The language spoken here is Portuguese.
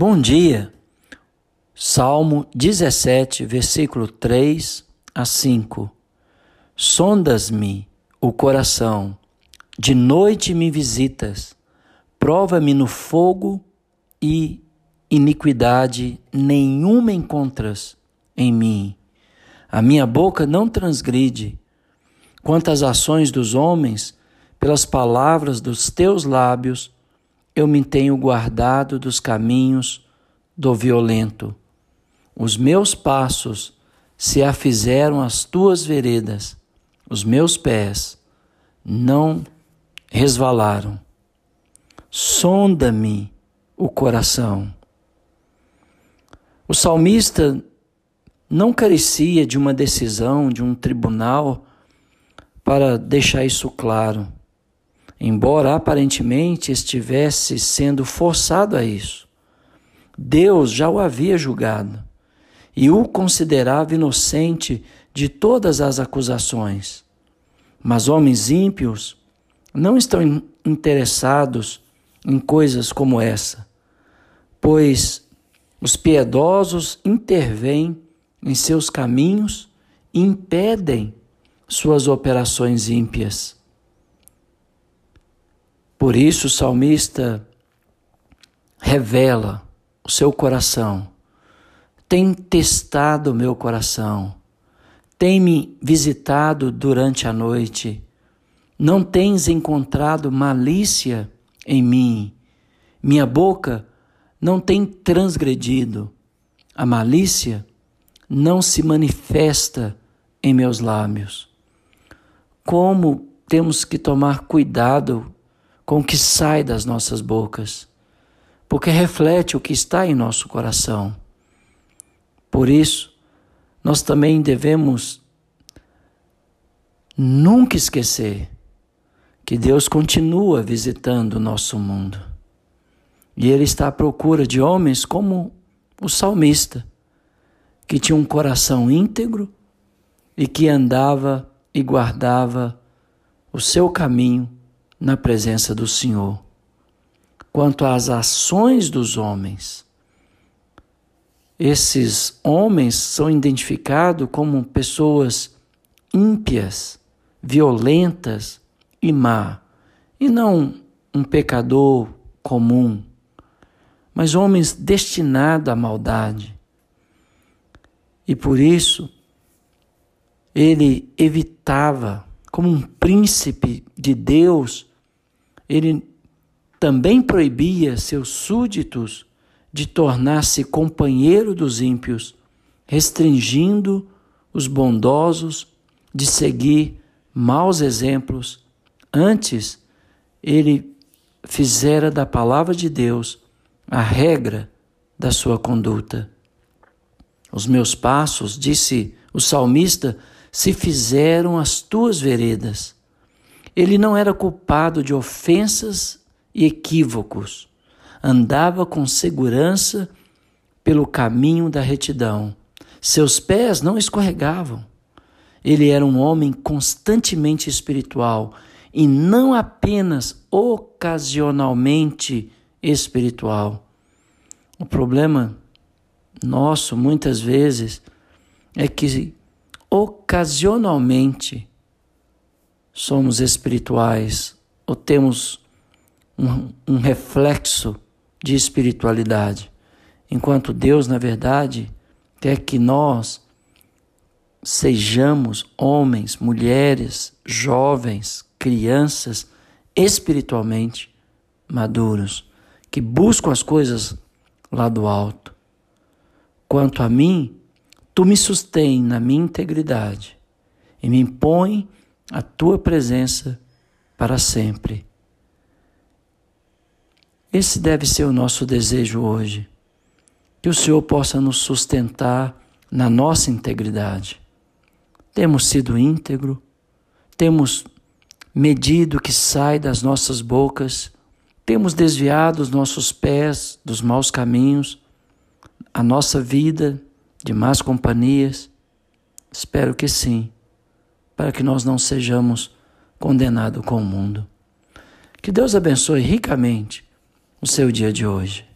Bom dia. Salmo 17, versículo 3 a 5. Sondas-me o coração, de noite me visitas, prova-me no fogo e iniquidade nenhuma encontras em mim. A minha boca não transgride. Quanto às ações dos homens, pelas palavras dos teus lábios, eu me tenho guardado dos caminhos do violento. Os meus passos se afizeram as tuas veredas, os meus pés não resvalaram. Sonda-me o coração. O salmista não carecia de uma decisão de um tribunal para deixar isso claro embora aparentemente estivesse sendo forçado a isso. Deus já o havia julgado e o considerava inocente de todas as acusações. Mas homens ímpios não estão interessados em coisas como essa, pois os piedosos intervêm em seus caminhos e impedem suas operações ímpias. Por isso o salmista revela o seu coração. Tem testado o meu coração. Tem me visitado durante a noite. Não tens encontrado malícia em mim. Minha boca não tem transgredido. A malícia não se manifesta em meus lábios. Como temos que tomar cuidado com o que sai das nossas bocas, porque reflete o que está em nosso coração. Por isso, nós também devemos nunca esquecer que Deus continua visitando o nosso mundo. E Ele está à procura de homens como o salmista, que tinha um coração íntegro e que andava e guardava o seu caminho na presença do Senhor. Quanto às ações dos homens, esses homens são identificados como pessoas ímpias, violentas e má, e não um pecador comum, mas homens destinados à maldade. E por isso, ele evitava, como um príncipe de Deus, ele também proibia seus súditos de tornar-se companheiro dos ímpios, restringindo os bondosos de seguir maus exemplos. Antes, ele fizera da palavra de Deus a regra da sua conduta. Os meus passos, disse o salmista, se fizeram as tuas veredas. Ele não era culpado de ofensas e equívocos. Andava com segurança pelo caminho da retidão. Seus pés não escorregavam. Ele era um homem constantemente espiritual e não apenas ocasionalmente espiritual. O problema nosso, muitas vezes, é que ocasionalmente somos espirituais ou temos um, um reflexo de espiritualidade, enquanto Deus, na verdade, quer que nós sejamos homens, mulheres, jovens, crianças espiritualmente maduros, que buscam as coisas lá do alto. Quanto a mim, tu me sustém na minha integridade e me impõe a tua presença para sempre. Esse deve ser o nosso desejo hoje. Que o Senhor possa nos sustentar na nossa integridade. Temos sido íntegro, temos medido o que sai das nossas bocas, temos desviado os nossos pés dos maus caminhos, a nossa vida de más companhias. Espero que sim para que nós não sejamos condenados com o mundo. Que Deus abençoe ricamente o seu dia de hoje.